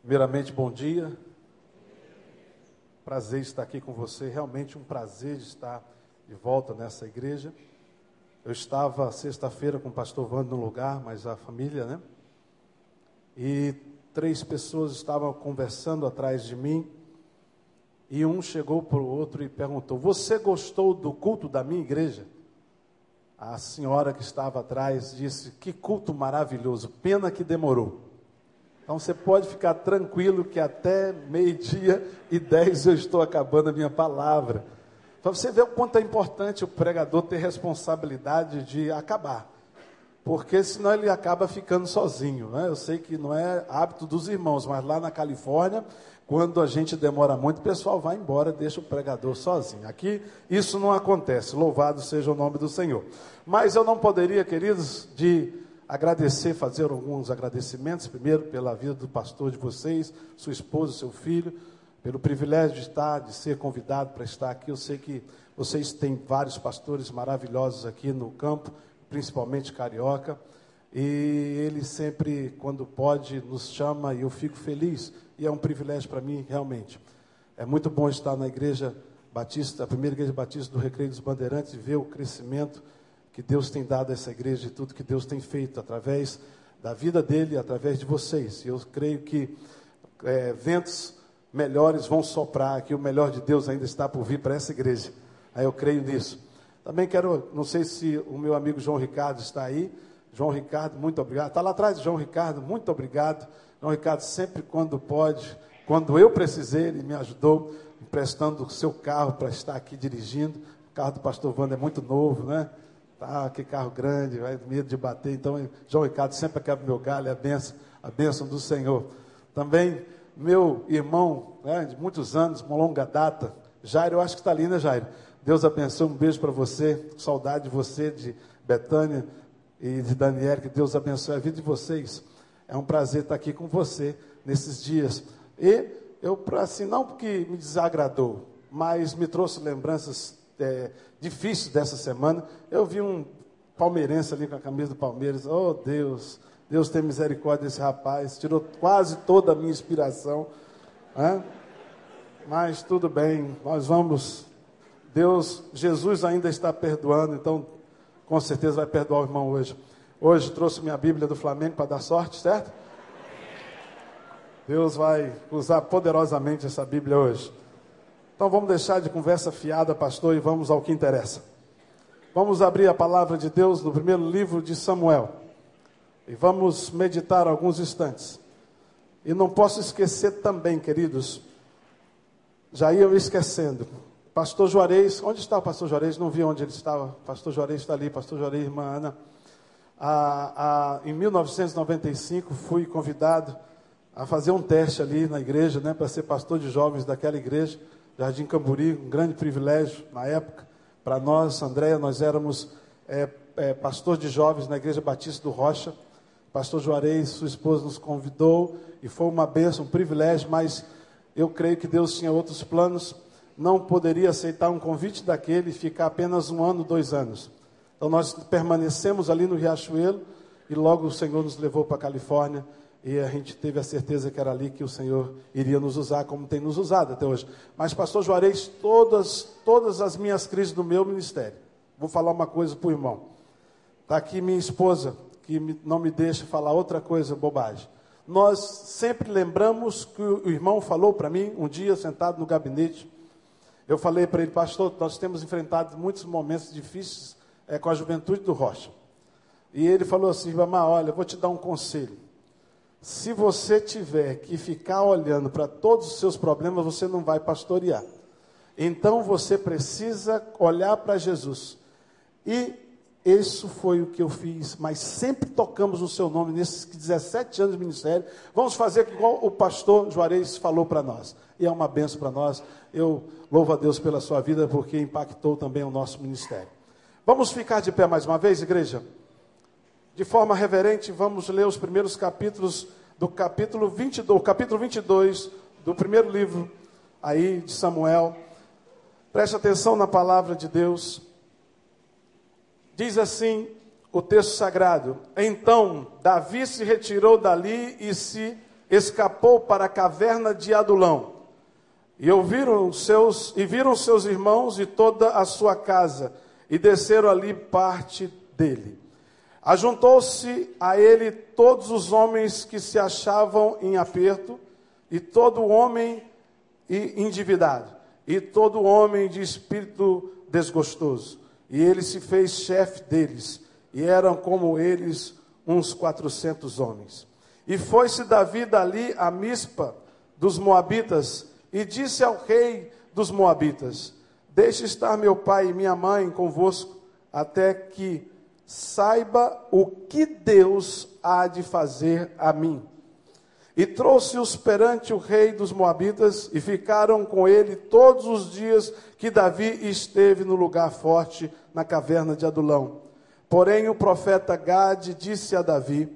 Primeiramente, bom dia. Prazer estar aqui com você. Realmente um prazer de estar de volta nessa igreja. Eu estava sexta-feira com o pastor Wando no lugar, mas a família, né? E três pessoas estavam conversando atrás de mim. E um chegou para o outro e perguntou: Você gostou do culto da minha igreja? A senhora que estava atrás disse: Que culto maravilhoso, pena que demorou. Então você pode ficar tranquilo que até meio-dia e dez eu estou acabando a minha palavra. Para você ver o quanto é importante o pregador ter responsabilidade de acabar. Porque senão ele acaba ficando sozinho. Né? Eu sei que não é hábito dos irmãos, mas lá na Califórnia, quando a gente demora muito, o pessoal vai embora, deixa o pregador sozinho. Aqui isso não acontece. Louvado seja o nome do Senhor. Mas eu não poderia, queridos, de agradecer, fazer alguns agradecimentos. Primeiro, pela vida do pastor de vocês, sua esposa, seu filho, pelo privilégio de estar, de ser convidado para estar aqui. Eu sei que vocês têm vários pastores maravilhosos aqui no campo, principalmente carioca. E ele sempre, quando pode, nos chama e eu fico feliz. E é um privilégio para mim, realmente. É muito bom estar na igreja batista, a primeira igreja batista do Recreio dos Bandeirantes, e ver o crescimento que Deus tem dado a essa igreja e tudo que Deus tem feito através da vida dele, através de vocês. E eu creio que é, ventos melhores vão soprar, que o melhor de Deus ainda está por vir para essa igreja. Aí eu creio nisso. Também quero, não sei se o meu amigo João Ricardo está aí. João Ricardo, muito obrigado. Está lá atrás, João Ricardo, muito obrigado. João Ricardo, sempre quando pode, quando eu precisei, ele me ajudou, emprestando o seu carro para estar aqui dirigindo. O carro do pastor Wanda é muito novo, né? Tá, que carro grande, vai medo de bater. Então, João Ricardo sempre quebra meu galho, é a benção, a benção do Senhor. Também, meu irmão, né, de muitos anos, uma longa data, Jairo, eu acho que está ali, né, Jairo? Deus abençoe, um beijo para você, saudade de você, de Betânia e de Daniel, que Deus abençoe a vida de vocês. É um prazer estar aqui com você nesses dias. E eu, assim, não porque me desagradou, mas me trouxe lembranças é, dessa semana, eu vi um palmeirense ali com a camisa do Palmeiras. Oh, Deus, Deus tem misericórdia desse rapaz, tirou quase toda a minha inspiração. Né? Mas tudo bem, nós vamos. Deus, Jesus ainda está perdoando, então com certeza vai perdoar o irmão hoje. Hoje trouxe minha Bíblia do Flamengo para dar sorte, certo? Deus vai usar poderosamente essa Bíblia hoje. Então vamos deixar de conversa fiada, pastor, e vamos ao que interessa. Vamos abrir a palavra de Deus no primeiro livro de Samuel. E vamos meditar alguns instantes. E não posso esquecer também, queridos, já ia me esquecendo. Pastor Juarez, onde está o pastor Juarez? Não vi onde ele estava. Pastor Juarez está ali, pastor Juarez, irmã Ana. Ah, ah, em 1995 fui convidado a fazer um teste ali na igreja, né, para ser pastor de jovens daquela igreja. Jardim Camburi, um grande privilégio na época. Para nós, Andréia, nós éramos é, é, pastor de jovens na Igreja Batista do Rocha. Pastor Juarez, sua esposa, nos convidou e foi uma bênção, um privilégio, mas eu creio que Deus tinha outros planos. Não poderia aceitar um convite daquele e ficar apenas um ano, dois anos. Então nós permanecemos ali no Riachuelo e logo o Senhor nos levou para a Califórnia e a gente teve a certeza que era ali que o Senhor iria nos usar, como tem nos usado até hoje. Mas, pastor Juarez, todas, todas as minhas crises do meu ministério, vou falar uma coisa para o irmão. Está aqui minha esposa, que não me deixa falar outra coisa, bobagem. Nós sempre lembramos que o irmão falou para mim, um dia sentado no gabinete, eu falei para ele, pastor, nós temos enfrentado muitos momentos difíceis é, com a juventude do Rocha. E ele falou assim, Vamar, olha, vou te dar um conselho. Se você tiver que ficar olhando para todos os seus problemas, você não vai pastorear. Então você precisa olhar para Jesus. E isso foi o que eu fiz, mas sempre tocamos o seu nome nesses 17 anos de ministério. Vamos fazer igual o pastor Juarez falou para nós. E é uma benção para nós. Eu louvo a Deus pela sua vida, porque impactou também o nosso ministério. Vamos ficar de pé mais uma vez, igreja? De forma reverente, vamos ler os primeiros capítulos do capítulo 22, capítulo 22 do primeiro livro aí de Samuel. Preste atenção na palavra de Deus. Diz assim o texto sagrado: Então Davi se retirou dali e se escapou para a caverna de Adulão. E ouviram seus e viram seus irmãos e toda a sua casa, e desceram ali parte dele. Ajuntou-se a ele todos os homens que se achavam em aperto, e todo homem endividado, e todo homem de espírito desgostoso. E ele se fez chefe deles, e eram como eles uns quatrocentos homens. E foi-se Davi dali a Mispa dos Moabitas, e disse ao rei dos Moabitas: Deixe estar meu pai e minha mãe convosco, até que saiba o que Deus há de fazer a mim. E trouxe-os perante o rei dos Moabitas, e ficaram com ele todos os dias que Davi esteve no lugar forte, na caverna de Adulão. Porém, o profeta Gade disse a Davi: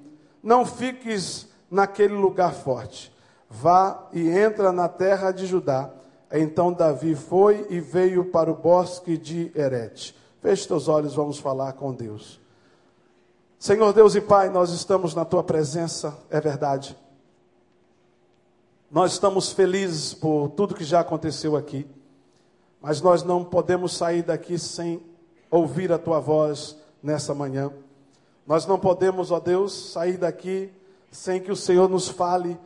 Não fiques naquele lugar forte, vá e entra na terra de Judá. Então Davi foi e veio para o bosque de Herete. Feche teus olhos, vamos falar com Deus. Senhor Deus e Pai, nós estamos na tua presença, é verdade. Nós estamos felizes por tudo que já aconteceu aqui, mas nós não podemos sair daqui sem ouvir a tua voz nessa manhã. Nós não podemos, ó Deus, sair daqui sem que o Senhor nos fale,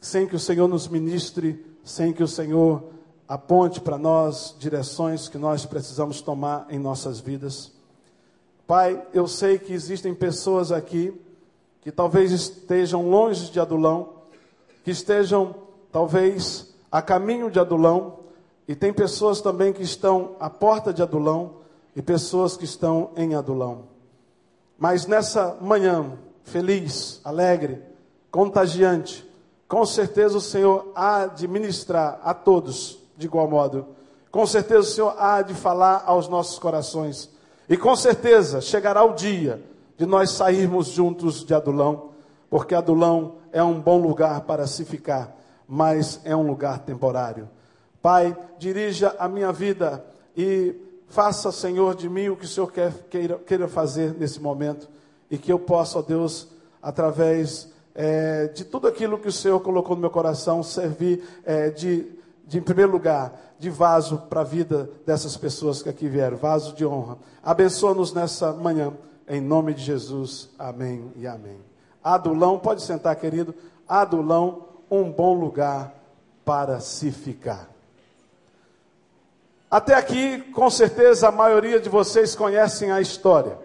sem que o Senhor nos ministre, sem que o Senhor aponte para nós direções que nós precisamos tomar em nossas vidas. Pai, eu sei que existem pessoas aqui que talvez estejam longe de Adulão, que estejam talvez a caminho de Adulão, e tem pessoas também que estão à porta de Adulão e pessoas que estão em Adulão. Mas nessa manhã, feliz, alegre, contagiante, com certeza o Senhor há de ministrar a todos de igual modo. Com certeza o Senhor há de falar aos nossos corações. E com certeza chegará o dia de nós sairmos juntos de Adulão, porque Adulão é um bom lugar para se ficar, mas é um lugar temporário. Pai, dirija a minha vida e Faça, Senhor, de mim o que o Senhor quer, queira, queira fazer nesse momento e que eu possa, ó Deus, através é, de tudo aquilo que o Senhor colocou no meu coração, servir é, de, de, em primeiro lugar, de vaso para a vida dessas pessoas que aqui vieram, vaso de honra. Abençoa-nos nessa manhã, em nome de Jesus. Amém e amém. Adulão, pode sentar, querido. Adulão, um bom lugar para se ficar. Até aqui, com certeza, a maioria de vocês conhecem a história.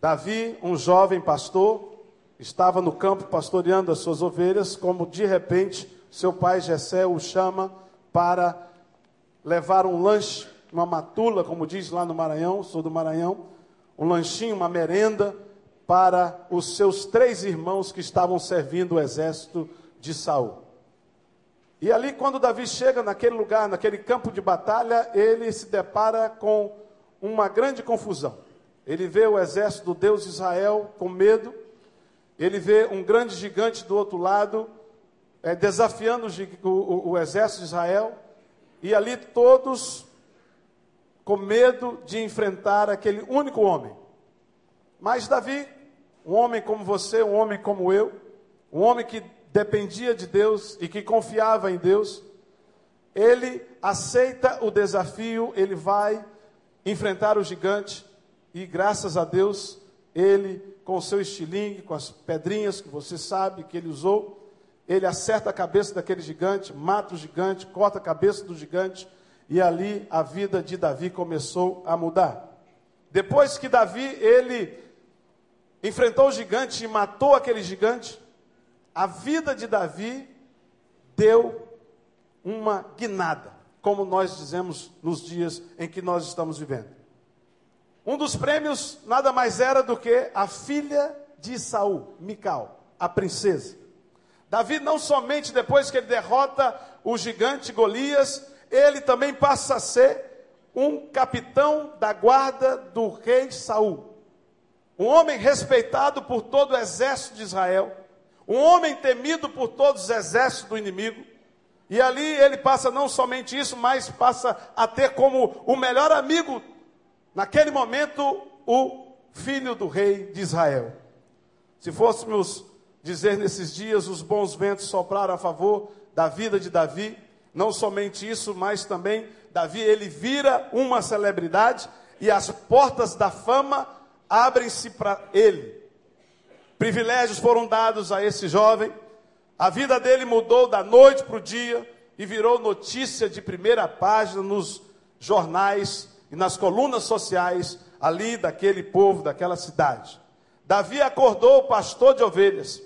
Davi, um jovem pastor, estava no campo pastoreando as suas ovelhas, como de repente seu pai Jessé o chama para levar um lanche, uma matula, como diz lá no Maranhão, sou do Maranhão, um lanchinho, uma merenda para os seus três irmãos que estavam servindo o exército de Saul. E ali, quando Davi chega naquele lugar, naquele campo de batalha, ele se depara com uma grande confusão. Ele vê o exército do Deus Israel com medo, ele vê um grande gigante do outro lado, é, desafiando o, o, o exército de Israel, e ali todos com medo de enfrentar aquele único homem. Mas Davi, um homem como você, um homem como eu, um homem que dependia de Deus e que confiava em Deus, ele aceita o desafio, ele vai enfrentar o gigante e graças a Deus, ele com o seu estilingue, com as pedrinhas que você sabe que ele usou, ele acerta a cabeça daquele gigante, mata o gigante, corta a cabeça do gigante e ali a vida de Davi começou a mudar. Depois que Davi ele enfrentou o gigante e matou aquele gigante, a vida de Davi deu uma guinada, como nós dizemos nos dias em que nós estamos vivendo. Um dos prêmios nada mais era do que a filha de Saul, Mical, a princesa. Davi não somente depois que ele derrota o gigante Golias, ele também passa a ser um capitão da guarda do rei Saul. Um homem respeitado por todo o exército de Israel um homem temido por todos os exércitos do inimigo. E ali ele passa não somente isso, mas passa a ter como o melhor amigo, naquele momento, o filho do rei de Israel. Se fôssemos dizer nesses dias, os bons ventos sopraram a favor da vida de Davi. Não somente isso, mas também Davi ele vira uma celebridade e as portas da fama abrem-se para ele. Privilégios foram dados a esse jovem. A vida dele mudou da noite para o dia e virou notícia de primeira página nos jornais e nas colunas sociais ali daquele povo, daquela cidade. Davi acordou o pastor de ovelhas.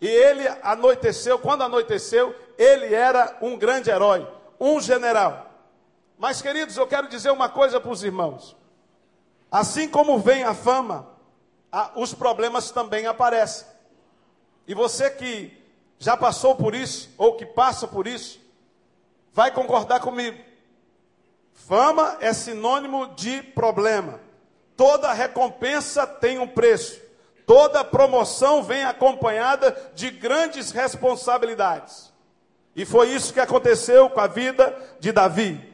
E ele anoiteceu, quando anoiteceu, ele era um grande herói, um general. Mas, queridos, eu quero dizer uma coisa para os irmãos. Assim como vem a fama, os problemas também aparecem. E você que já passou por isso, ou que passa por isso, vai concordar comigo. Fama é sinônimo de problema. Toda recompensa tem um preço. Toda promoção vem acompanhada de grandes responsabilidades. E foi isso que aconteceu com a vida de Davi.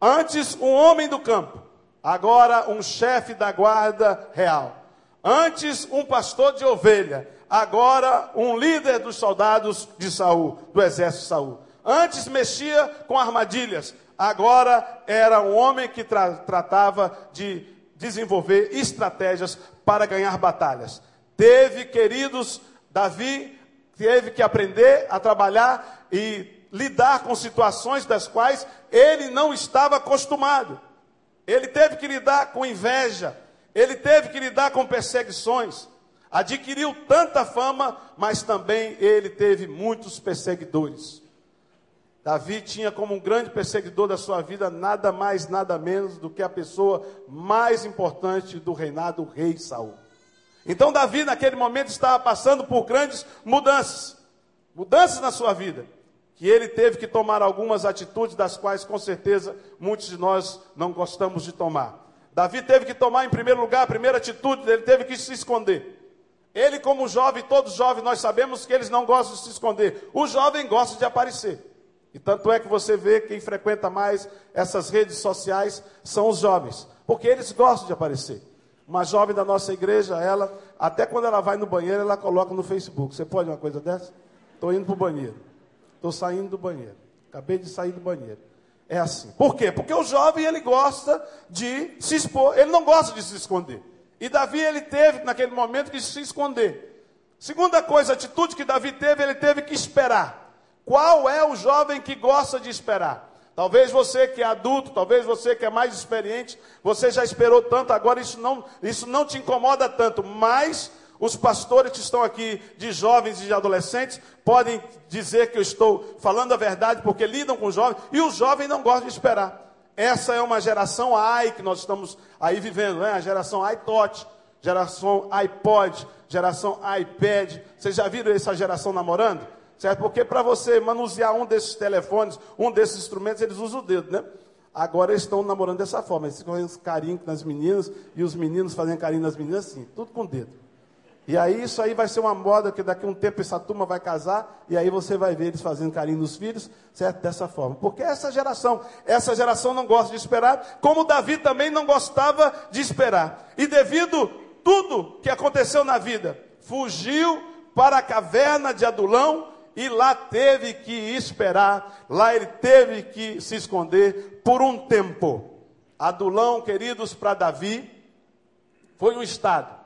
Antes, um homem do campo, agora um chefe da guarda real. Antes, um pastor de ovelha, agora um líder dos soldados de Saul, do exército de Saul. Antes mexia com armadilhas, agora era um homem que tra tratava de desenvolver estratégias para ganhar batalhas. Teve, queridos, Davi teve que aprender a trabalhar e lidar com situações das quais ele não estava acostumado. Ele teve que lidar com inveja, ele teve que lidar com perseguições. Adquiriu tanta fama, mas também ele teve muitos perseguidores. Davi tinha como um grande perseguidor da sua vida nada mais, nada menos do que a pessoa mais importante do reinado, o rei Saul. Então Davi naquele momento estava passando por grandes mudanças, mudanças na sua vida, que ele teve que tomar algumas atitudes das quais com certeza muitos de nós não gostamos de tomar. Davi teve que tomar em primeiro lugar a primeira atitude, ele teve que se esconder. Ele como jovem, todos jovens, nós sabemos que eles não gostam de se esconder. O jovem gosta de aparecer. E tanto é que você vê quem frequenta mais essas redes sociais são os jovens, porque eles gostam de aparecer. Uma jovem da nossa igreja, ela, até quando ela vai no banheiro, ela coloca no Facebook. Você pode uma coisa dessa? Estou indo para o banheiro. Estou saindo do banheiro. Acabei de sair do banheiro. É assim. Por quê? Porque o jovem ele gosta de se expor, ele não gosta de se esconder. E Davi ele teve naquele momento que se esconder. Segunda coisa, atitude que Davi teve, ele teve que esperar. Qual é o jovem que gosta de esperar? Talvez você que é adulto, talvez você que é mais experiente, você já esperou tanto, agora isso não, isso não te incomoda tanto, mas os pastores que estão aqui, de jovens e de adolescentes, podem dizer que eu estou falando a verdade, porque lidam com jovens, e o jovem não gosta de esperar. Essa é uma geração AI que nós estamos aí vivendo, né? a geração iTouch, geração iPod, geração iPad. Vocês já viram essa geração namorando? Certo? Porque para você manusear um desses telefones, um desses instrumentos, eles usam o dedo, né? Agora eles estão namorando dessa forma. Eles ficam fazendo carinho nas meninas e os meninos fazendo carinho nas meninas assim, tudo com o dedo. E aí isso aí vai ser uma moda que daqui a um tempo essa turma vai casar e aí você vai ver eles fazendo carinho nos filhos, certo? Dessa forma. Porque essa geração, essa geração não gosta de esperar, como Davi também não gostava de esperar. E devido tudo que aconteceu na vida, fugiu para a caverna de Adulão e lá teve que esperar, lá ele teve que se esconder por um tempo. Adulão, queridos, para Davi, foi um estado.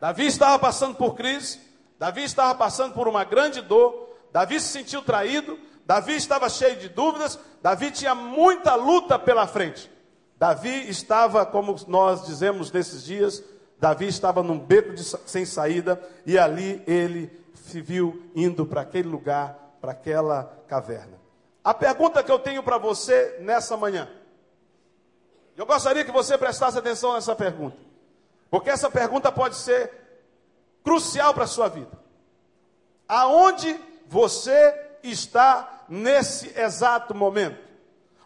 Davi estava passando por crise, Davi estava passando por uma grande dor, Davi se sentiu traído, Davi estava cheio de dúvidas, Davi tinha muita luta pela frente. Davi estava, como nós dizemos nesses dias, Davi estava num beco de, sem saída e ali ele se viu indo para aquele lugar, para aquela caverna. A pergunta que eu tenho para você nessa manhã, eu gostaria que você prestasse atenção nessa pergunta, porque essa pergunta pode ser crucial para a sua vida. Aonde você está nesse exato momento?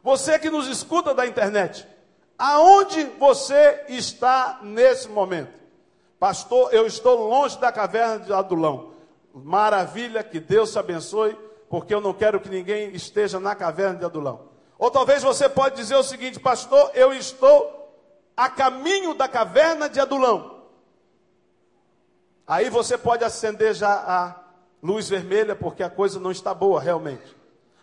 Você que nos escuta da internet, aonde você está nesse momento? Pastor, eu estou longe da caverna de Adulão. Maravilha, que Deus te abençoe, porque eu não quero que ninguém esteja na caverna de Adulão. Ou talvez você pode dizer o seguinte, pastor, eu estou a caminho da caverna de Adulão. Aí você pode acender já a luz vermelha, porque a coisa não está boa realmente.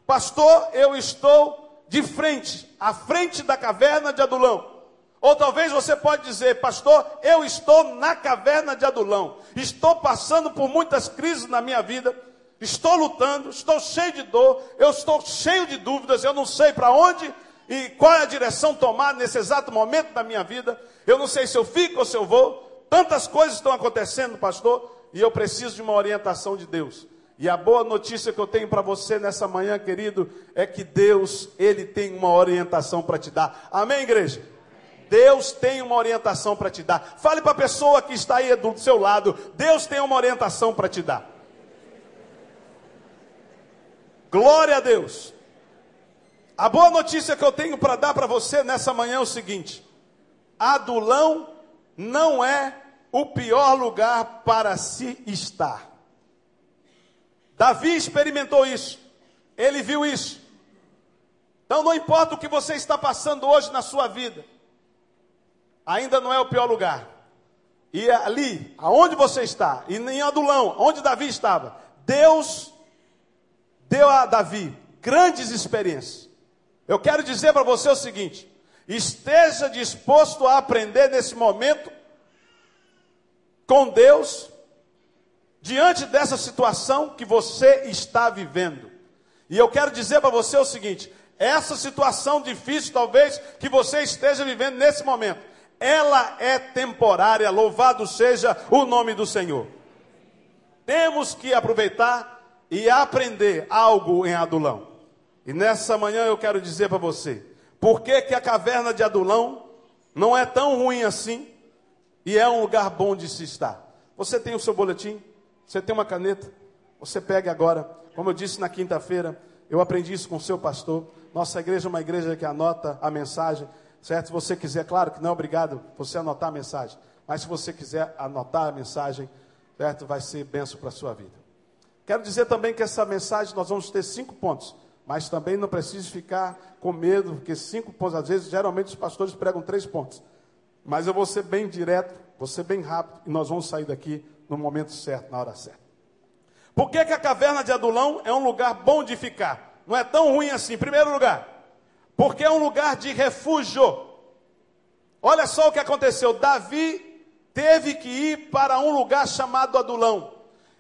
Pastor, eu estou de frente, à frente da caverna de Adulão. Ou talvez você pode dizer, pastor, eu estou na caverna de Adulão. Estou passando por muitas crises na minha vida. Estou lutando, estou cheio de dor, eu estou cheio de dúvidas, eu não sei para onde e qual é a direção tomar nesse exato momento da minha vida. Eu não sei se eu fico ou se eu vou. Tantas coisas estão acontecendo, pastor, e eu preciso de uma orientação de Deus. E a boa notícia que eu tenho para você nessa manhã, querido, é que Deus, Ele tem uma orientação para te dar. Amém, igreja? Deus tem uma orientação para te dar. Fale para a pessoa que está aí do seu lado: Deus tem uma orientação para te dar. Glória a Deus. A boa notícia que eu tenho para dar para você nessa manhã é o seguinte: Adulão não é o pior lugar para se estar. Davi experimentou isso, ele viu isso. Então não importa o que você está passando hoje na sua vida, ainda não é o pior lugar. E ali, aonde você está, e em Adulão, onde Davi estava, Deus deu a Davi grandes experiências. Eu quero dizer para você o seguinte: esteja disposto a aprender nesse momento com Deus diante dessa situação que você está vivendo. E eu quero dizer para você o seguinte: essa situação difícil, talvez, que você esteja vivendo nesse momento, ela é temporária, louvado seja o nome do Senhor. Temos que aproveitar e aprender algo em Adulão. E nessa manhã eu quero dizer para você, por que, que a caverna de Adulão não é tão ruim assim? E é um lugar bom de se estar. Você tem o seu boletim? Você tem uma caneta? Você pegue agora. Como eu disse na quinta-feira, eu aprendi isso com o seu pastor. Nossa igreja é uma igreja que anota a mensagem, certo? Se você quiser, claro que não é obrigado você anotar a mensagem, mas se você quiser anotar a mensagem, certo? Vai ser benção para a sua vida. Quero dizer também que essa mensagem nós vamos ter cinco pontos, mas também não precisa ficar com medo, porque cinco pontos, às vezes, geralmente os pastores pregam três pontos. Mas eu vou ser bem direto, vou ser bem rápido e nós vamos sair daqui no momento certo, na hora certa. Por que, que a caverna de Adulão é um lugar bom de ficar? Não é tão ruim assim. Primeiro lugar, porque é um lugar de refúgio. Olha só o que aconteceu. Davi teve que ir para um lugar chamado Adulão.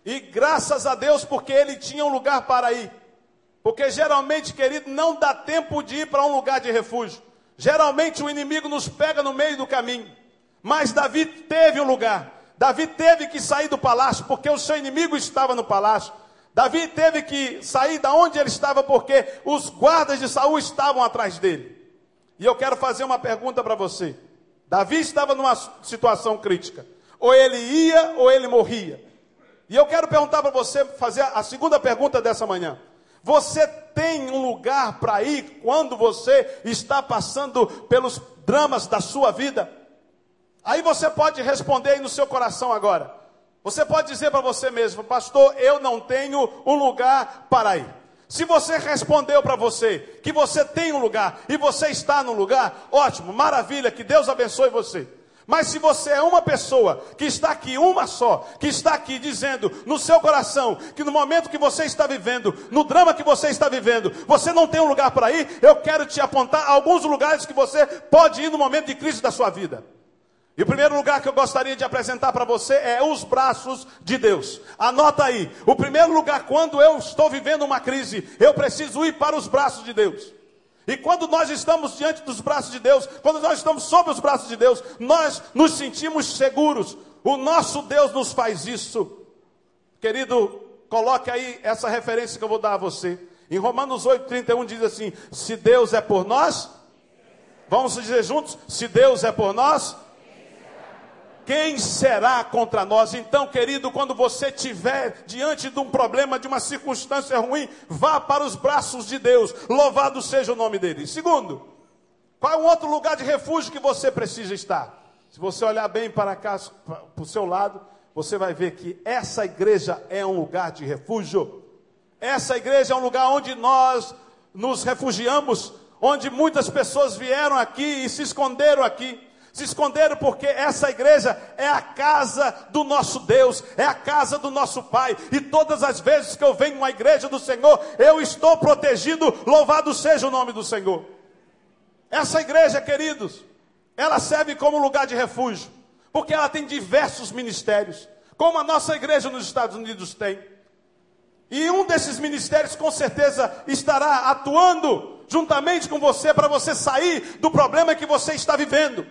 E graças a Deus, porque ele tinha um lugar para ir. Porque geralmente, querido, não dá tempo de ir para um lugar de refúgio. Geralmente o inimigo nos pega no meio do caminho. Mas Davi teve um lugar. Davi teve que sair do palácio porque o seu inimigo estava no palácio. Davi teve que sair da onde ele estava porque os guardas de Saul estavam atrás dele. E eu quero fazer uma pergunta para você. Davi estava numa situação crítica. Ou ele ia ou ele morria. E eu quero perguntar para você, fazer a segunda pergunta dessa manhã. Você tem um lugar para ir quando você está passando pelos dramas da sua vida? Aí você pode responder aí no seu coração agora. Você pode dizer para você mesmo, pastor, eu não tenho um lugar para ir. Se você respondeu para você que você tem um lugar e você está no lugar, ótimo, maravilha, que Deus abençoe você. Mas se você é uma pessoa que está aqui, uma só, que está aqui dizendo no seu coração que no momento que você está vivendo, no drama que você está vivendo, você não tem um lugar para ir, eu quero te apontar alguns lugares que você pode ir no momento de crise da sua vida. E o primeiro lugar que eu gostaria de apresentar para você é os braços de Deus. Anota aí. O primeiro lugar, quando eu estou vivendo uma crise, eu preciso ir para os braços de Deus. E quando nós estamos diante dos braços de Deus, quando nós estamos sob os braços de Deus, nós nos sentimos seguros. O nosso Deus nos faz isso. Querido, coloque aí essa referência que eu vou dar a você. Em Romanos 8,31 diz assim: Se Deus é por nós, vamos dizer juntos: Se Deus é por nós, quem será contra nós? Então, querido, quando você estiver diante de um problema, de uma circunstância ruim, vá para os braços de Deus. Louvado seja o nome dele. Segundo, qual é um outro lugar de refúgio que você precisa estar? Se você olhar bem para cá, para o seu lado, você vai ver que essa igreja é um lugar de refúgio. Essa igreja é um lugar onde nós nos refugiamos, onde muitas pessoas vieram aqui e se esconderam aqui. Se esconderam porque essa igreja é a casa do nosso Deus, é a casa do nosso Pai. E todas as vezes que eu venho à igreja do Senhor, eu estou protegido. Louvado seja o nome do Senhor. Essa igreja, queridos, ela serve como lugar de refúgio, porque ela tem diversos ministérios, como a nossa igreja nos Estados Unidos tem. E um desses ministérios com certeza estará atuando juntamente com você para você sair do problema que você está vivendo.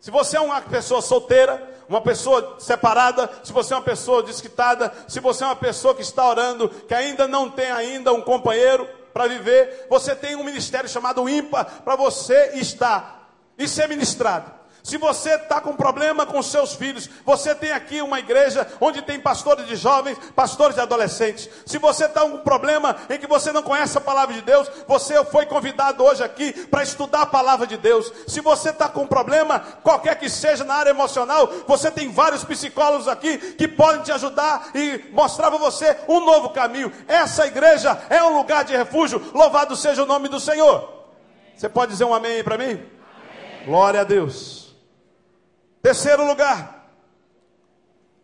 Se você é uma pessoa solteira, uma pessoa separada, se você é uma pessoa desquitada, se você é uma pessoa que está orando, que ainda não tem ainda um companheiro para viver, você tem um ministério chamado ímpar para você estar e ser ministrado. Se você está com problema com seus filhos, você tem aqui uma igreja onde tem pastores de jovens, pastores de adolescentes. Se você está com um problema em que você não conhece a palavra de Deus, você foi convidado hoje aqui para estudar a palavra de Deus. Se você está com um problema, qualquer que seja na área emocional, você tem vários psicólogos aqui que podem te ajudar e mostrar para você um novo caminho. Essa igreja é um lugar de refúgio. Louvado seja o nome do Senhor. Você pode dizer um amém para mim? Amém. Glória a Deus. Terceiro lugar,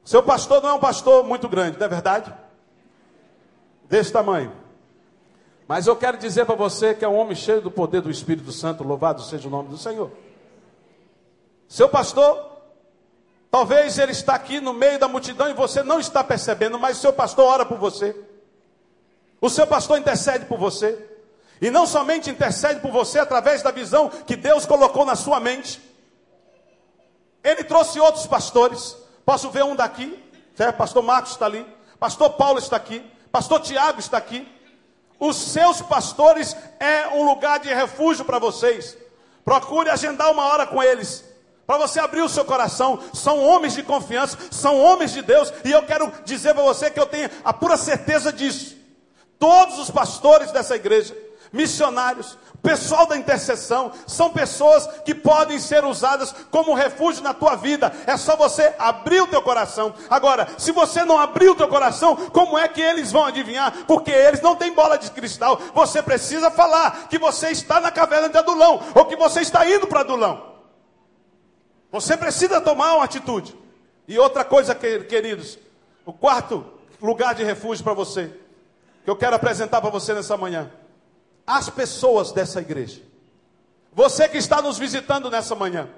seu pastor não é um pastor muito grande, não é verdade? Desse tamanho. Mas eu quero dizer para você que é um homem cheio do poder do Espírito Santo, louvado seja o nome do Senhor. Seu pastor, talvez ele está aqui no meio da multidão e você não está percebendo, mas seu pastor ora por você. O seu pastor intercede por você. E não somente intercede por você através da visão que Deus colocou na sua mente, ele trouxe outros pastores. Posso ver um daqui? Certo? Pastor Marcos está ali. Pastor Paulo está aqui. Pastor Tiago está aqui. Os seus pastores é um lugar de refúgio para vocês. Procure agendar uma hora com eles. Para você abrir o seu coração. São homens de confiança. São homens de Deus. E eu quero dizer para você que eu tenho a pura certeza disso. Todos os pastores dessa igreja, missionários, pessoal da intercessão, são pessoas que podem ser usadas como refúgio na tua vida. É só você abrir o teu coração. Agora, se você não abrir o teu coração, como é que eles vão adivinhar? Porque eles não têm bola de cristal. Você precisa falar que você está na caverna de Adulão ou que você está indo para Adulão. Você precisa tomar uma atitude. E outra coisa, queridos, o quarto lugar de refúgio para você, que eu quero apresentar para você nessa manhã as pessoas dessa igreja. Você que está nos visitando nessa manhã.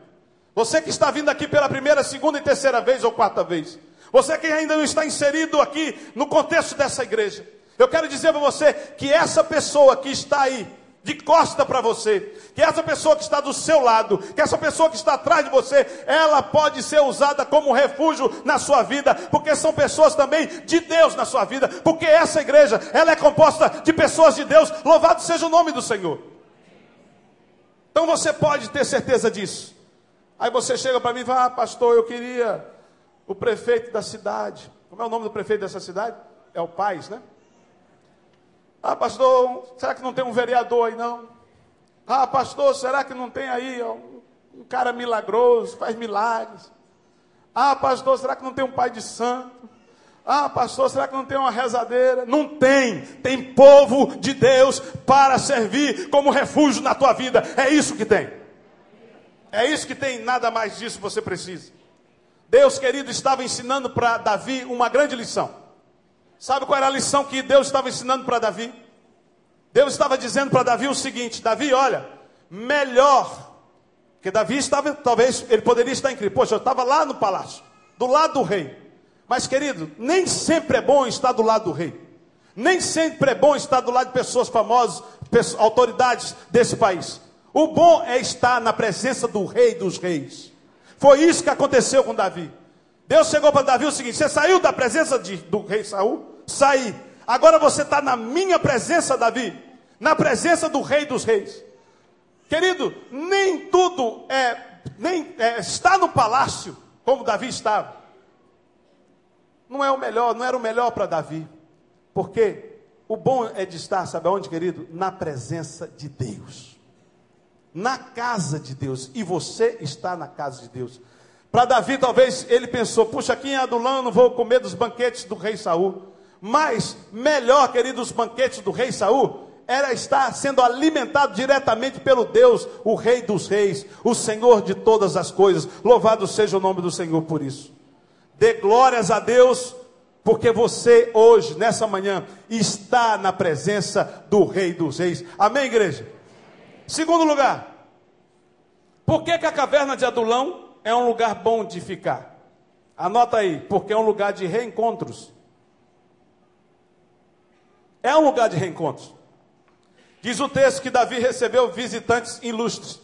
Você que está vindo aqui pela primeira, segunda e terceira vez ou quarta vez. Você que ainda não está inserido aqui no contexto dessa igreja. Eu quero dizer para você que essa pessoa que está aí, de costa para você, que essa pessoa que está do seu lado, que essa pessoa que está atrás de você, ela pode ser usada como refúgio na sua vida, porque são pessoas também de Deus na sua vida, porque essa igreja, ela é composta de pessoas de Deus, louvado seja o nome do Senhor. Então você pode ter certeza disso. Aí você chega para mim e fala, ah, pastor, eu queria o prefeito da cidade. Como é o nome do prefeito dessa cidade? É o Paz, né? Ah, pastor, será que não tem um vereador aí não? Ah, pastor, será que não tem aí um cara milagroso, faz milagres? Ah, pastor, será que não tem um pai de santo? Ah, pastor, será que não tem uma rezadeira? Não tem. Tem povo de Deus para servir como refúgio na tua vida. É isso que tem. É isso que tem, nada mais disso você precisa. Deus querido estava ensinando para Davi uma grande lição. Sabe qual era a lição que Deus estava ensinando para Davi? Deus estava dizendo para Davi o seguinte: Davi, olha, melhor, porque Davi estava, talvez ele poderia estar incrível. Poxa, eu estava lá no palácio, do lado do rei. Mas, querido, nem sempre é bom estar do lado do rei. Nem sempre é bom estar do lado de pessoas famosas, autoridades desse país. O bom é estar na presença do rei dos reis. Foi isso que aconteceu com Davi. Deus chegou para Davi o seguinte: você saiu da presença de, do rei Saul? Saí. Agora você está na minha presença, Davi, na presença do rei dos reis. Querido, nem tudo é, nem é, está no palácio como Davi estava. Não é o melhor, não era o melhor para Davi. Porque o bom é de estar, sabe aonde, querido? Na presença de Deus. Na casa de Deus. E você está na casa de Deus. Para Davi, talvez ele pensou: puxa, aqui em Adulão eu não vou comer dos banquetes do rei Saul. Mas melhor, queridos, os banquetes do rei Saul era estar sendo alimentado diretamente pelo Deus, o Rei dos Reis, o Senhor de todas as coisas. Louvado seja o nome do Senhor por isso. Dê glórias a Deus, porque você hoje, nessa manhã, está na presença do Rei dos Reis. Amém, igreja? Segundo lugar, por que, que a caverna de Adulão é um lugar bom de ficar? Anota aí, porque é um lugar de reencontros. É um lugar de reencontros. Diz o texto que Davi recebeu visitantes ilustres.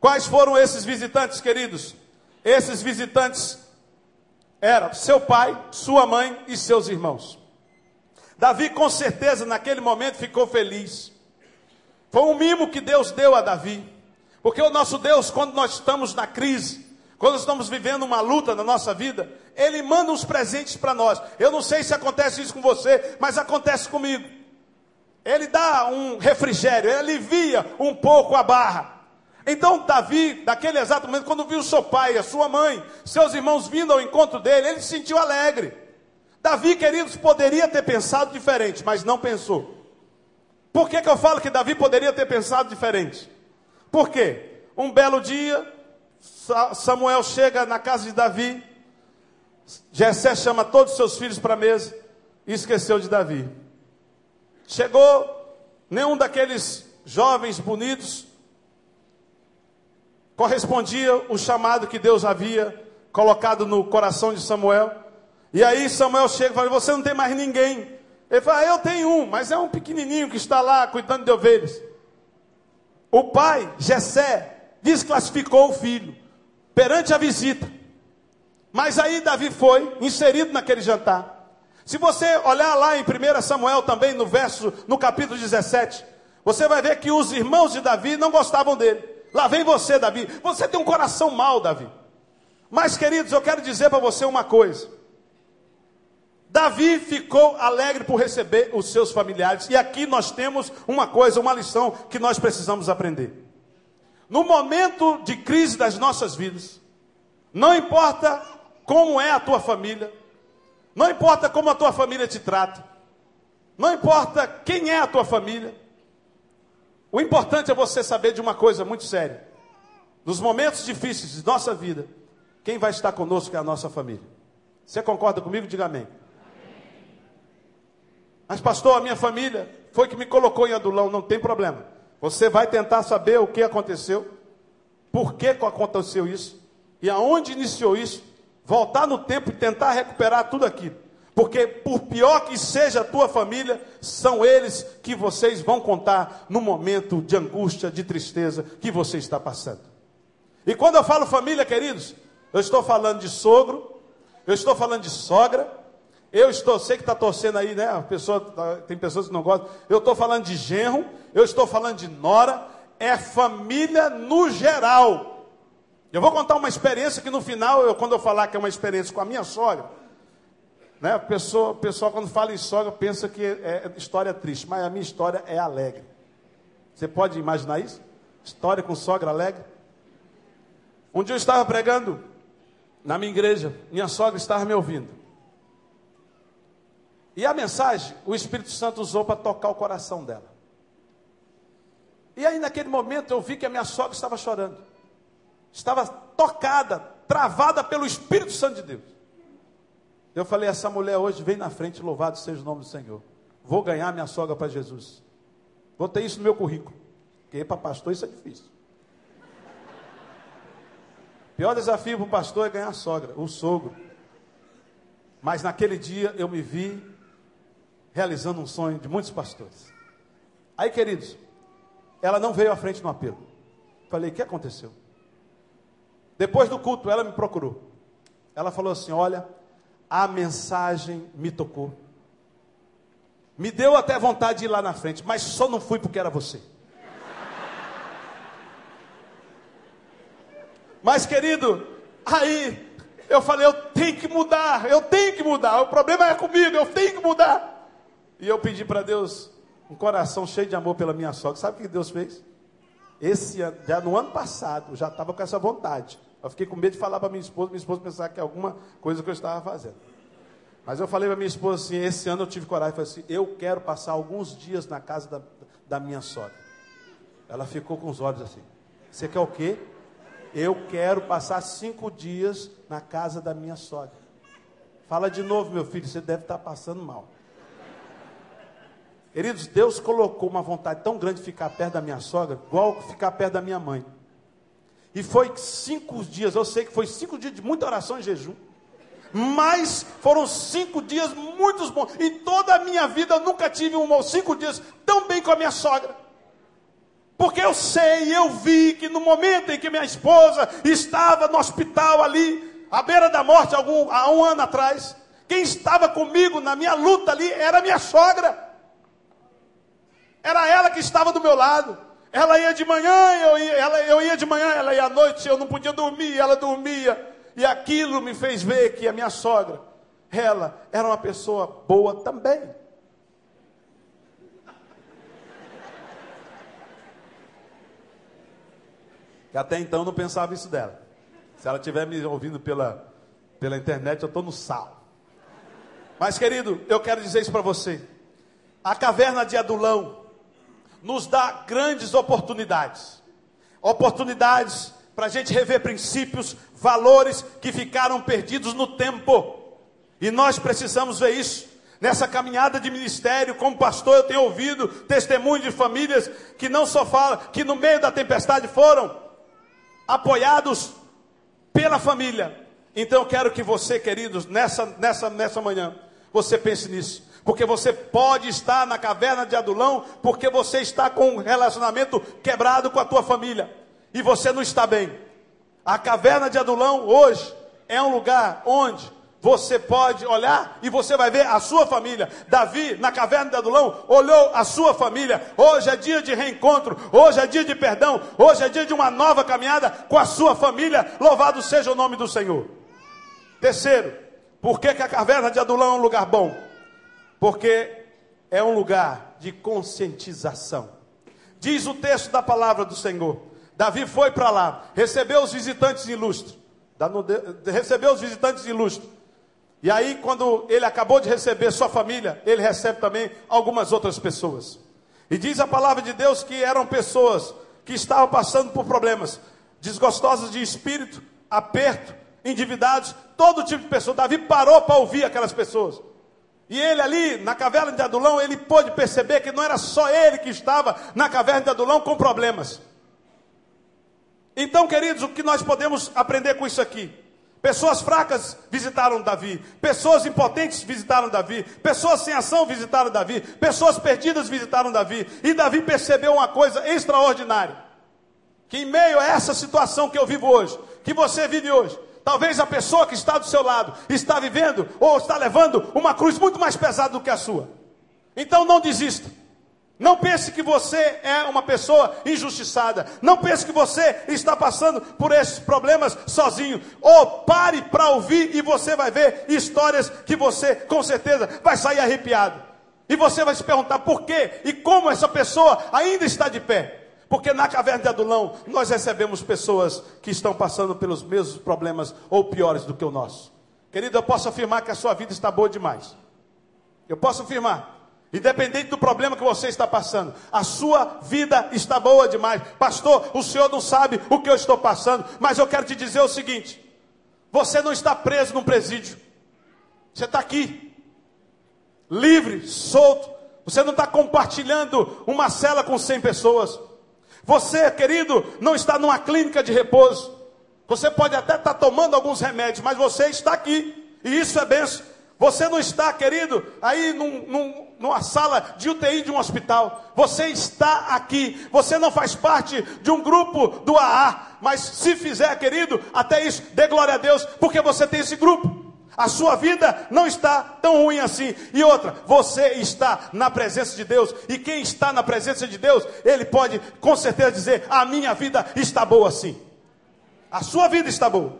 Quais foram esses visitantes, queridos? Esses visitantes eram seu pai, sua mãe e seus irmãos. Davi, com certeza, naquele momento ficou feliz. Foi um mimo que Deus deu a Davi. Porque o nosso Deus, quando nós estamos na crise, quando estamos vivendo uma luta na nossa vida, Ele manda uns presentes para nós. Eu não sei se acontece isso com você, mas acontece comigo. Ele dá um refrigério, ele alivia um pouco a barra. Então, Davi, naquele exato momento, quando viu seu pai, a sua mãe, seus irmãos vindo ao encontro dele, ele se sentiu alegre. Davi, queridos, poderia ter pensado diferente, mas não pensou. Por que, que eu falo que Davi poderia ter pensado diferente? Por quê? Um belo dia, Samuel chega na casa de Davi, Jessé chama todos os seus filhos para a mesa e esqueceu de Davi. Chegou, nenhum daqueles jovens bonitos correspondia o chamado que Deus havia colocado no coração de Samuel. E aí Samuel chega e fala: Você não tem mais ninguém. Ele fala: Eu tenho um, mas é um pequenininho que está lá cuidando de ovelhas. O pai, Jessé, desclassificou o filho perante a visita. Mas aí Davi foi inserido naquele jantar. Se você olhar lá em 1 Samuel também, no verso, no capítulo 17, você vai ver que os irmãos de Davi não gostavam dele. Lá vem você, Davi. Você tem um coração mau, Davi. Mas, queridos, eu quero dizer para você uma coisa. Davi ficou alegre por receber os seus familiares. E aqui nós temos uma coisa, uma lição que nós precisamos aprender. No momento de crise das nossas vidas, não importa como é a tua família, não importa como a tua família te trata. Não importa quem é a tua família. O importante é você saber de uma coisa muito séria. Nos momentos difíceis de nossa vida, quem vai estar conosco é a nossa família. Você concorda comigo? Diga amém. Mas, pastor, a minha família foi que me colocou em adulão. Não tem problema. Você vai tentar saber o que aconteceu, por que aconteceu isso e aonde iniciou isso voltar no tempo e tentar recuperar tudo aquilo. Porque, por pior que seja a tua família, são eles que vocês vão contar no momento de angústia, de tristeza que você está passando. E quando eu falo família, queridos, eu estou falando de sogro, eu estou falando de sogra, eu estou, sei que está torcendo aí, né? A pessoa, tem pessoas que não gostam. Eu estou falando de genro, eu estou falando de nora, é família no geral. Eu vou contar uma experiência que no final, eu, quando eu falar que é uma experiência com a minha sogra, né, pessoa, o pessoal quando fala em sogra pensa que é, é história triste, mas a minha história é alegre. Você pode imaginar isso? História com sogra alegre? Um dia eu estava pregando na minha igreja, minha sogra estava me ouvindo. E a mensagem, o Espírito Santo usou para tocar o coração dela. E aí, naquele momento, eu vi que a minha sogra estava chorando estava tocada, travada pelo Espírito Santo de Deus. Eu falei: essa mulher hoje vem na frente, louvado seja o nome do Senhor. Vou ganhar minha sogra para Jesus. Vou ter isso no meu currículo. Porque para pastor isso é difícil. Pior desafio para o pastor é ganhar a sogra, o sogro. Mas naquele dia eu me vi realizando um sonho de muitos pastores. Aí, queridos, ela não veio à frente no apelo. Falei: o que aconteceu? Depois do culto, ela me procurou. Ela falou assim: Olha, a mensagem me tocou. Me deu até vontade de ir lá na frente, mas só não fui porque era você. Mas, querido, aí eu falei: Eu tenho que mudar, eu tenho que mudar. O problema é comigo, eu tenho que mudar. E eu pedi para Deus um coração cheio de amor pela minha sogra. Sabe o que Deus fez? Esse ano, já no ano passado, já estava com essa vontade. Eu fiquei com medo de falar para minha esposa, minha esposa pensar que é alguma coisa que eu estava fazendo. Mas eu falei para minha esposa assim: esse ano eu tive coragem. Falei assim: eu quero passar alguns dias na casa da, da minha sogra. Ela ficou com os olhos assim: você quer o quê? Eu quero passar cinco dias na casa da minha sogra. Fala de novo, meu filho, você deve estar passando mal. Queridos, Deus colocou uma vontade tão grande de ficar perto da minha sogra, igual ficar perto da minha mãe. E foi cinco dias, eu sei que foi cinco dias de muita oração e jejum. Mas foram cinco dias muito bons. Em toda a minha vida eu nunca tive um ou cinco dias tão bem com a minha sogra. Porque eu sei, eu vi que no momento em que minha esposa estava no hospital ali, à beira da morte, algum, há um ano atrás, quem estava comigo na minha luta ali era minha sogra. Era ela que estava do meu lado. Ela ia de manhã, eu ia, ela, eu ia de manhã, ela ia à noite, eu não podia dormir, ela dormia. E aquilo me fez ver que a minha sogra, ela era uma pessoa boa também. Que até então eu não pensava isso dela. Se ela estiver me ouvindo pela, pela internet, eu estou no sal. Mas, querido, eu quero dizer isso para você. A caverna de Adulão nos dá grandes oportunidades. Oportunidades para a gente rever princípios, valores que ficaram perdidos no tempo. E nós precisamos ver isso. Nessa caminhada de ministério, como pastor, eu tenho ouvido testemunhos de famílias que não só falam, que no meio da tempestade foram apoiados pela família. Então eu quero que você, queridos, nessa, nessa, nessa manhã, você pense nisso. Porque você pode estar na caverna de Adulão, porque você está com um relacionamento quebrado com a tua família e você não está bem. A caverna de Adulão hoje é um lugar onde você pode olhar e você vai ver a sua família. Davi, na caverna de Adulão, olhou a sua família. Hoje é dia de reencontro, hoje é dia de perdão, hoje é dia de uma nova caminhada com a sua família. Louvado seja o nome do Senhor. Terceiro, por que, que a caverna de Adulão é um lugar bom? Porque é um lugar de conscientização. Diz o texto da palavra do Senhor. Davi foi para lá, recebeu os visitantes ilustres. Recebeu os visitantes ilustres. E aí, quando ele acabou de receber sua família, ele recebe também algumas outras pessoas. E diz a palavra de Deus que eram pessoas que estavam passando por problemas, desgostosas de espírito, aperto, endividados, todo tipo de pessoa. Davi parou para ouvir aquelas pessoas. E ele ali, na caverna de Adulão, ele pôde perceber que não era só ele que estava na caverna de Adulão com problemas. Então, queridos, o que nós podemos aprender com isso aqui? Pessoas fracas visitaram Davi, pessoas impotentes visitaram Davi, pessoas sem ação visitaram Davi, pessoas perdidas visitaram Davi, e Davi percebeu uma coisa extraordinária: que em meio a essa situação que eu vivo hoje, que você vive hoje, talvez a pessoa que está do seu lado está vivendo ou está levando uma cruz muito mais pesada do que a sua. Então não desista. Não pense que você é uma pessoa injustiçada. Não pense que você está passando por esses problemas sozinho. Ou pare para ouvir e você vai ver histórias que você, com certeza, vai sair arrepiado. E você vai se perguntar por quê e como essa pessoa ainda está de pé. Porque na caverna de Adulão nós recebemos pessoas que estão passando pelos mesmos problemas ou piores do que o nosso. Querido, eu posso afirmar que a sua vida está boa demais. Eu posso afirmar. Independente do problema que você está passando, a sua vida está boa demais. Pastor, o senhor não sabe o que eu estou passando, mas eu quero te dizer o seguinte: você não está preso num presídio, você está aqui, livre, solto. Você não está compartilhando uma cela com 100 pessoas. Você, querido, não está numa clínica de repouso. Você pode até estar tomando alguns remédios, mas você está aqui, e isso é benção. Você não está, querido, aí num, num, numa sala de UTI de um hospital. Você está aqui. Você não faz parte de um grupo do AA. Mas se fizer, querido, até isso, dê glória a Deus, porque você tem esse grupo. A sua vida não está tão ruim assim. E outra, você está na presença de Deus. E quem está na presença de Deus, ele pode com certeza dizer: A minha vida está boa assim. A sua vida está boa.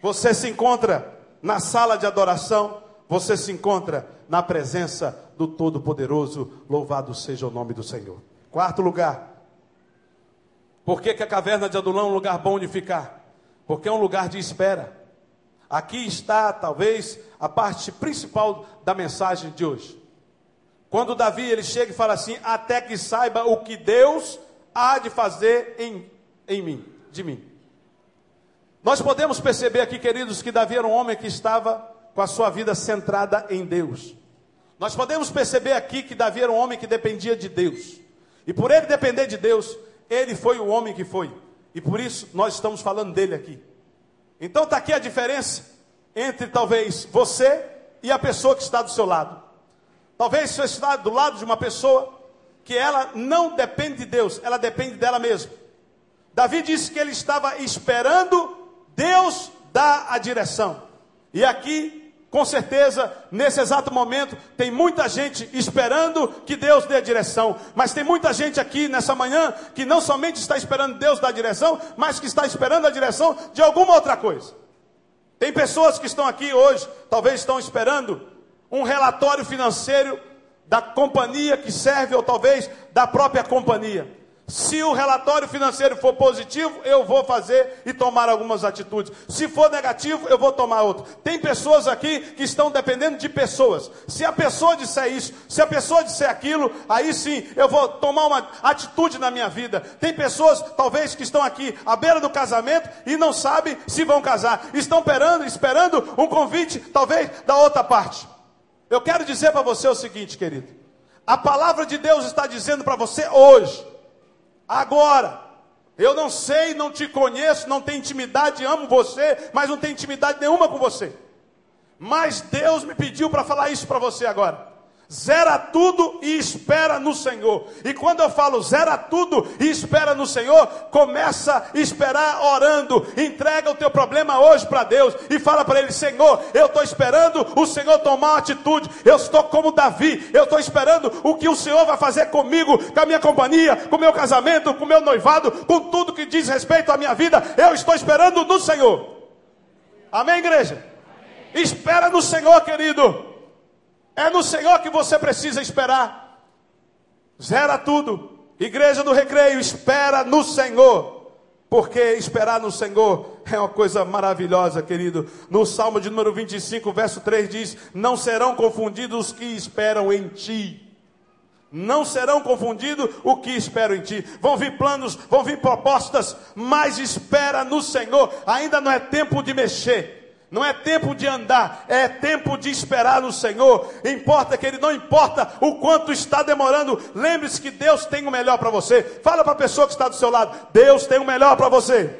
Você se encontra na sala de adoração, você se encontra na presença do Todo-Poderoso. Louvado seja o nome do Senhor. Quarto lugar. Por que, que a caverna de Adulão é um lugar bom de ficar? Porque é um lugar de espera. Aqui está, talvez, a parte principal da mensagem de hoje. Quando Davi ele chega e fala assim: até que saiba o que Deus há de fazer em, em mim, de mim. Nós podemos perceber aqui, queridos, que Davi era um homem que estava com a sua vida centrada em Deus. Nós podemos perceber aqui que Davi era um homem que dependia de Deus. E por ele depender de Deus, ele foi o homem que foi. E por isso nós estamos falando dele aqui. Então está aqui a diferença entre talvez você e a pessoa que está do seu lado. Talvez você está do lado de uma pessoa que ela não depende de Deus, ela depende dela mesma. Davi disse que ele estava esperando Deus dar a direção. E aqui, com certeza, nesse exato momento, tem muita gente esperando que Deus dê a direção. Mas tem muita gente aqui nessa manhã que não somente está esperando Deus dar direção, mas que está esperando a direção de alguma outra coisa. Tem pessoas que estão aqui hoje, talvez estão esperando um relatório financeiro da companhia que serve, ou talvez da própria companhia. Se o relatório financeiro for positivo, eu vou fazer e tomar algumas atitudes. Se for negativo, eu vou tomar outro. Tem pessoas aqui que estão dependendo de pessoas. Se a pessoa disser isso, se a pessoa disser aquilo, aí sim eu vou tomar uma atitude na minha vida. Tem pessoas, talvez, que estão aqui à beira do casamento e não sabem se vão casar. Estão esperando, esperando um convite, talvez, da outra parte. Eu quero dizer para você o seguinte, querido. A palavra de Deus está dizendo para você hoje, agora. Eu não sei, não te conheço, não tenho intimidade, amo você, mas não tenho intimidade nenhuma com você. Mas Deus me pediu para falar isso para você agora. Zera tudo e espera no Senhor. E quando eu falo zera tudo e espera no Senhor, começa a esperar orando. Entrega o teu problema hoje para Deus e fala para Ele: Senhor, eu estou esperando o Senhor tomar uma atitude. Eu estou como Davi, eu estou esperando o que o Senhor vai fazer comigo, com a minha companhia, com o meu casamento, com o meu noivado, com tudo que diz respeito à minha vida. Eu estou esperando no Senhor. Amém, igreja? Amém. Espera no Senhor, querido. É no Senhor que você precisa esperar. Zera tudo. Igreja do Recreio, espera no Senhor. Porque esperar no Senhor é uma coisa maravilhosa, querido. No Salmo de número 25, verso 3 diz: Não serão confundidos os que esperam em ti. Não serão confundidos o que esperam em ti. Vão vir planos, vão vir propostas, mas espera no Senhor. Ainda não é tempo de mexer. Não é tempo de andar, é tempo de esperar no Senhor. Importa que Ele não importa o quanto está demorando. Lembre-se que Deus tem o melhor para você. Fala para a pessoa que está do seu lado: Deus tem o melhor para você.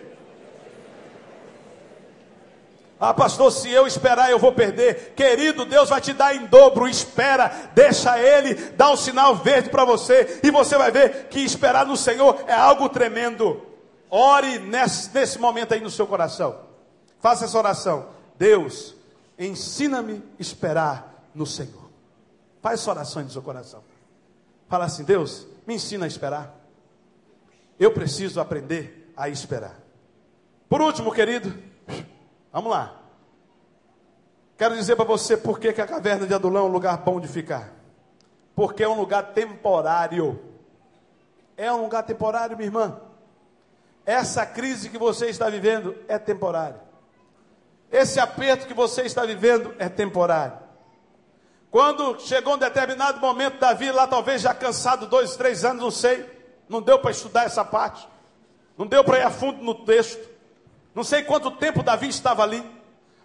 Ah, pastor, se eu esperar eu vou perder. Querido, Deus vai te dar em dobro. Espera, deixa Ele dar um sinal verde para você. E você vai ver que esperar no Senhor é algo tremendo. Ore nesse, nesse momento aí no seu coração. Faça essa oração. Deus, ensina-me a esperar no Senhor. Faz essa oração no seu coração. Fala assim: Deus, me ensina a esperar. Eu preciso aprender a esperar. Por último, querido, vamos lá. Quero dizer para você por que a caverna de Adulão é um lugar bom de ficar. Porque é um lugar temporário. É um lugar temporário, minha irmã. Essa crise que você está vivendo é temporária. Esse aperto que você está vivendo é temporário. Quando chegou um determinado momento, Davi, lá talvez já cansado, dois, três anos, não sei, não deu para estudar essa parte, não deu para ir a fundo no texto, não sei quanto tempo Davi estava ali,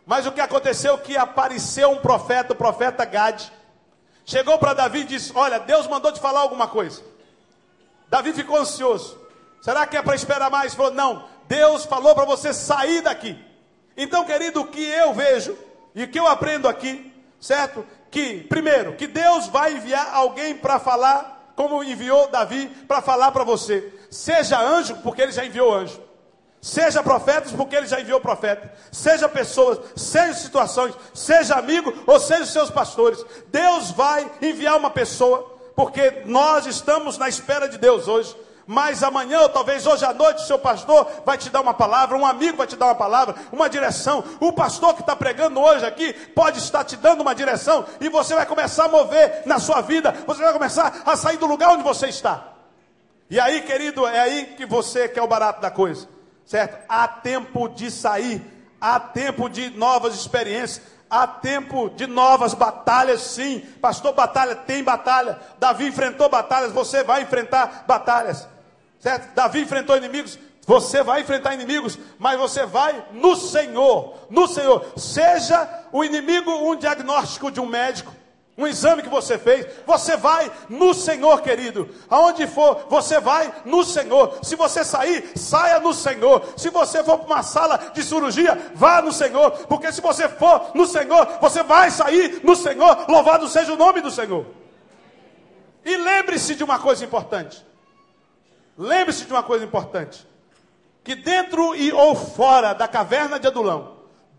mas o que aconteceu é que apareceu um profeta, o profeta Gade, chegou para Davi e disse: Olha, Deus mandou te falar alguma coisa. Davi ficou ansioso. Será que é para esperar mais? Falou: Não, Deus falou para você sair daqui. Então, querido, o que eu vejo e o que eu aprendo aqui, certo? Que, primeiro, que Deus vai enviar alguém para falar, como enviou Davi para falar para você. Seja anjo, porque ele já enviou anjo. Seja profetas, porque ele já enviou profeta. Seja pessoas, seja situações, seja amigo ou seja seus pastores. Deus vai enviar uma pessoa, porque nós estamos na espera de Deus hoje mas amanhã, ou talvez hoje à noite, seu pastor vai te dar uma palavra, um amigo vai te dar uma palavra, uma direção. O pastor que está pregando hoje aqui pode estar te dando uma direção e você vai começar a mover na sua vida, você vai começar a sair do lugar onde você está. E aí, querido, é aí que você quer o barato da coisa, certo? Há tempo de sair, Há tempo de novas experiências. Há tempo de novas batalhas, sim. Pastor, batalha, tem batalha. Davi enfrentou batalhas, você vai enfrentar batalhas. Certo? Davi enfrentou inimigos, você vai enfrentar inimigos, mas você vai no Senhor. No Senhor. Seja o inimigo um diagnóstico de um médico um exame que você fez, você vai no Senhor, querido. Aonde for, você vai no Senhor. Se você sair, saia no Senhor. Se você for para uma sala de cirurgia, vá no Senhor. Porque se você for no Senhor, você vai sair no Senhor. Louvado seja o nome do Senhor. E lembre-se de uma coisa importante. Lembre-se de uma coisa importante. Que dentro e ou fora da caverna de Adulão,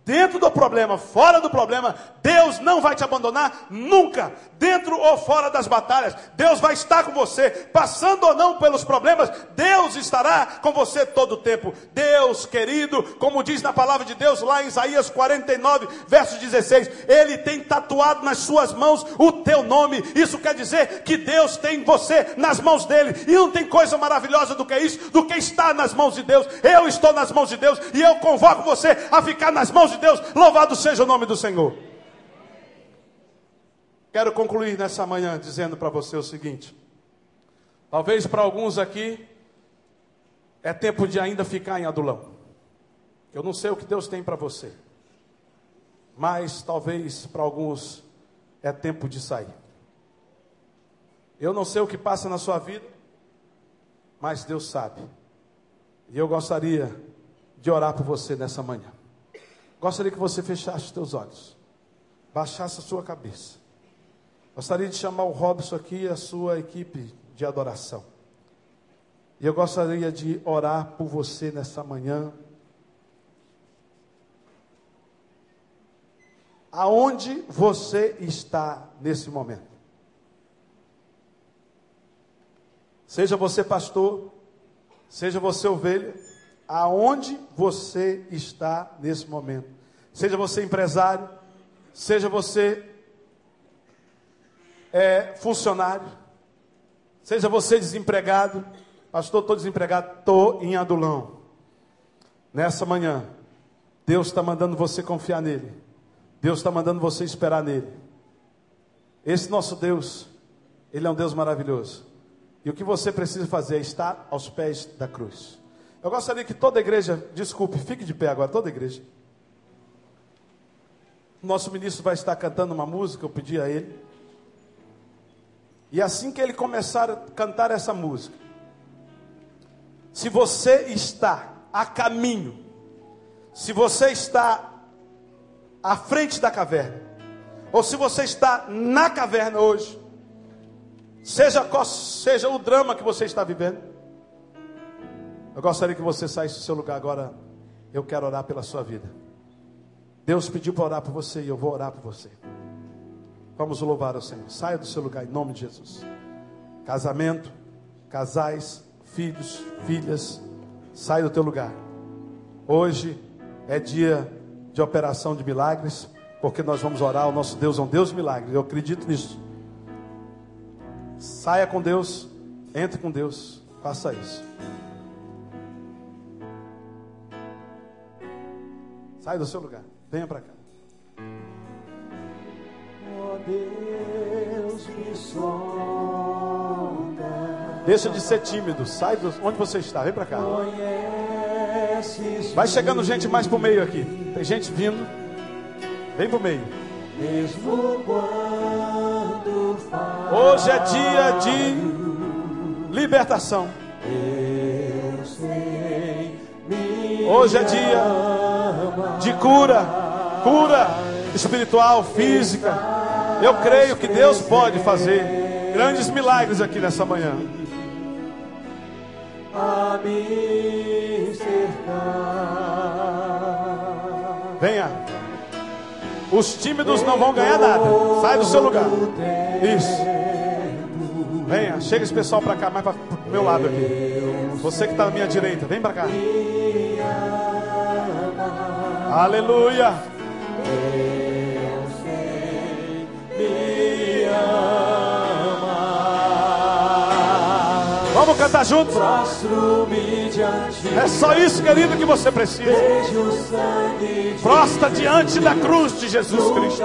dentro do problema, fora do problema, Deus não vai te abandonar nunca, dentro ou fora das batalhas. Deus vai estar com você, passando ou não pelos problemas, Deus estará com você todo o tempo. Deus, querido, como diz na palavra de Deus lá em Isaías 49, verso 16, ele tem tatuado nas suas mãos o teu nome. Isso quer dizer que Deus tem você nas mãos dele. E não tem coisa maravilhosa do que isso, do que estar nas mãos de Deus. Eu estou nas mãos de Deus e eu convoco você a ficar nas mãos de Deus, louvado seja o nome do Senhor. Quero concluir nessa manhã dizendo para você o seguinte: talvez para alguns aqui é tempo de ainda ficar em adulão. Eu não sei o que Deus tem para você, mas talvez para alguns é tempo de sair. Eu não sei o que passa na sua vida, mas Deus sabe. E eu gostaria de orar por você nessa manhã. Gostaria que você fechasse os teus olhos, baixasse a sua cabeça. Gostaria de chamar o Robson aqui e a sua equipe de adoração. E eu gostaria de orar por você nessa manhã. Aonde você está nesse momento? Seja você pastor, seja você ovelha, aonde você está nesse momento. Seja você empresário, seja você é, funcionário, seja você desempregado, pastor, estou desempregado, estou em adulão. Nessa manhã, Deus está mandando você confiar nele, Deus está mandando você esperar nele. Esse nosso Deus, ele é um Deus maravilhoso. E o que você precisa fazer é estar aos pés da cruz. Eu gostaria que toda a igreja, desculpe, fique de pé agora, toda a igreja. Nosso ministro vai estar cantando uma música, eu pedi a ele. E assim que ele começar a cantar essa música, se você está a caminho, se você está à frente da caverna, ou se você está na caverna hoje, seja qual seja o drama que você está vivendo, eu gostaria que você saísse do seu lugar agora. Eu quero orar pela sua vida. Deus pediu para orar por você e eu vou orar por você. Vamos louvar o Senhor. Saia do seu lugar em nome de Jesus. Casamento, casais, filhos, filhas, saia do teu lugar. Hoje é dia de operação de milagres, porque nós vamos orar. O nosso Deus é um Deus de milagres. Eu acredito nisso. Saia com Deus, entre com Deus, faça isso. Sai do seu lugar. Venha para cá. Oh Deus me sonda. Deixa de ser tímido. Sai do onde você está. Vem para cá. Vai chegando gente mais pro meio aqui. Tem gente vindo. Vem pro meio. Hoje é dia de libertação. Hoje é dia de cura, cura espiritual, física. Eu creio que Deus pode fazer grandes milagres aqui nessa manhã. Venha. Os tímidos não vão ganhar nada. Sai do seu lugar. Isso. Venha, chega esse pessoal para cá, mais para o meu lado aqui. Você que está na minha direita, vem para cá. Aleluia. Deus me ama. Vamos cantar juntos? É só isso, querido, que você precisa. Prosta diante da cruz de Jesus Cristo.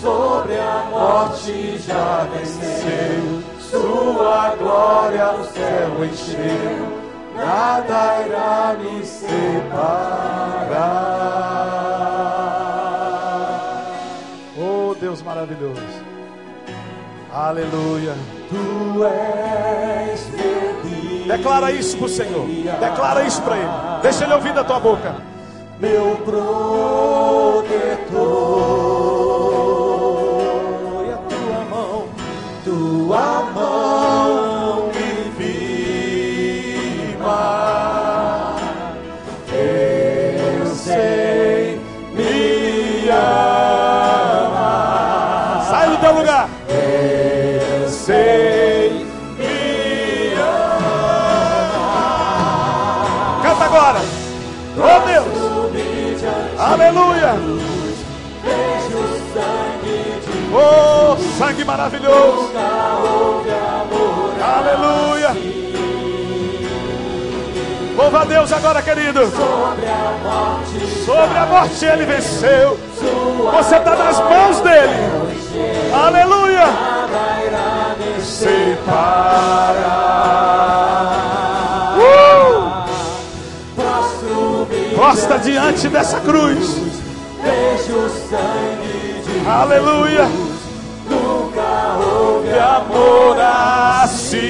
Sobre a morte já venceu, sua glória o céu encheu nada irá me separar. Oh Deus maravilhoso, aleluia. Tu és meu Declara isso para o Senhor, declara isso para Ele, deixa Ele ouvir da tua boca. Meu protetor, maravilhoso. Aleluia. Louva a Deus agora, querido. Sobre a morte ele venceu. Você está nas mãos dele. Aleluia. Separar. Costa diante dessa cruz. Aleluia. Houve amor assim.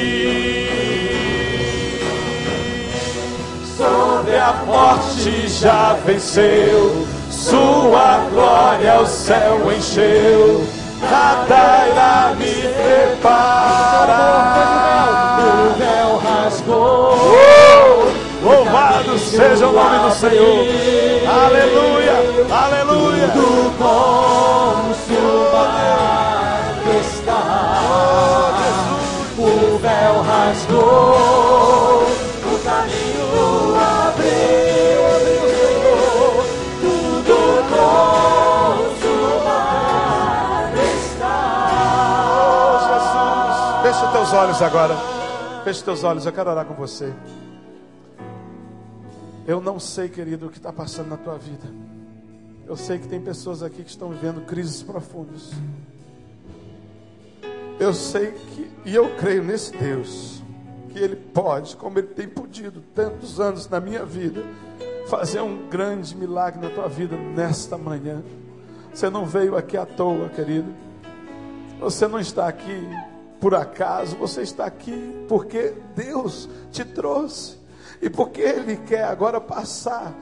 Sobre a morte já venceu. Sua glória o céu encheu. Nada irá me preparar. O véu rasgou. Uh! Louvado seja o nome do Senhor. Aleluia, aleluia. Tudo consumado O véu rasgou, o caminho abriu, tudo consumado está. Oh, Jesus, fecha teus olhos agora. Feche teus olhos, eu quero orar com você. Eu não sei, querido, o que está passando na tua vida. Eu sei que tem pessoas aqui que estão vivendo crises profundas. Eu sei que, e eu creio nesse Deus, que Ele pode, como Ele tem podido tantos anos na minha vida, fazer um grande milagre na tua vida nesta manhã. Você não veio aqui à toa, querido. Você não está aqui por acaso, você está aqui porque Deus te trouxe. E porque Ele quer agora passar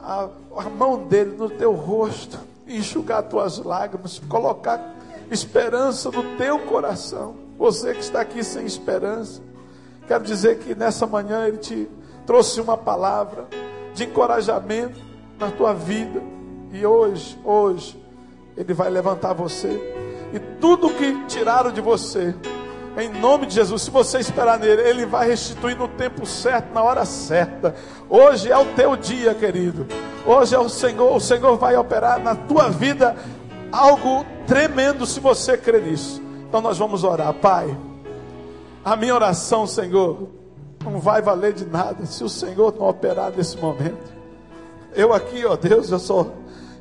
a, a mão dele no teu rosto, enxugar tuas lágrimas, colocar esperança no teu coração. Você que está aqui sem esperança, quero dizer que nessa manhã Ele te trouxe uma palavra de encorajamento na tua vida. E hoje, hoje, Ele vai levantar você. E tudo que tiraram de você, em nome de Jesus, se você esperar nele, ele vai restituir no tempo certo, na hora certa. Hoje é o teu dia, querido. Hoje é o Senhor, o Senhor vai operar na tua vida algo tremendo se você crer nisso. Então nós vamos orar, Pai. A minha oração, Senhor, não vai valer de nada se o Senhor não operar nesse momento. Eu aqui, ó Deus, eu só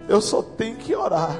eu só tenho que orar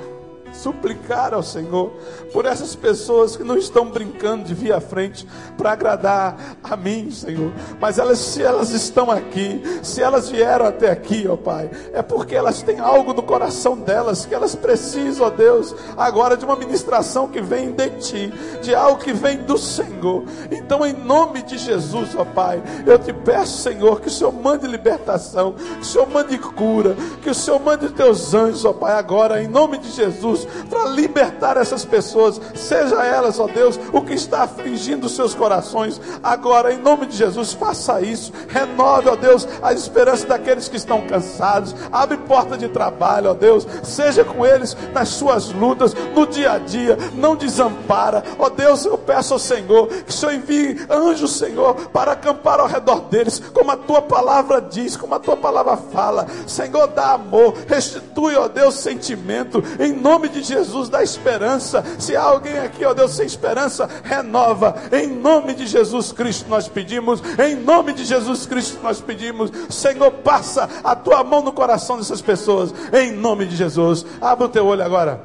suplicar ao Senhor por essas pessoas que não estão brincando de vir à frente para agradar a mim, Senhor. Mas elas, se elas estão aqui, se elas vieram até aqui, ó Pai, é porque elas têm algo no coração delas que elas precisam, ó Deus, agora de uma ministração que vem de Ti, de algo que vem do Senhor. Então, em nome de Jesus, ó Pai, eu te peço, Senhor, que o Senhor mande libertação, que o Senhor mande cura, que o Senhor mande teus anjos, ó Pai, agora, em nome de Jesus para libertar essas pessoas, seja elas, ó Deus, o que está afligindo seus corações. Agora, em nome de Jesus, faça isso. Renove, ó Deus, a esperança daqueles que estão cansados. Abre porta de trabalho, ó Deus. Seja com eles nas suas lutas, no dia a dia. Não desampara. Ó Deus, eu peço ao Senhor que o Senhor envie anjos, Senhor, para acampar ao redor deles, como a tua palavra diz, como a tua palavra fala. Senhor, dá amor, restitui, ó Deus, sentimento. Em nome nome de Jesus, dá esperança. Se há alguém aqui, ó Deus, sem esperança, renova. Em nome de Jesus Cristo nós pedimos. Em nome de Jesus Cristo nós pedimos. Senhor, passa a tua mão no coração dessas pessoas. Em nome de Jesus. Abra o teu olho agora.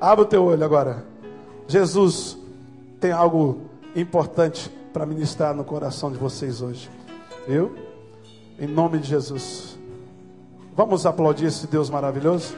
Abra o teu olho agora. Jesus tem algo importante para ministrar no coração de vocês hoje. Viu? Em nome de Jesus. Vamos aplaudir esse Deus maravilhoso?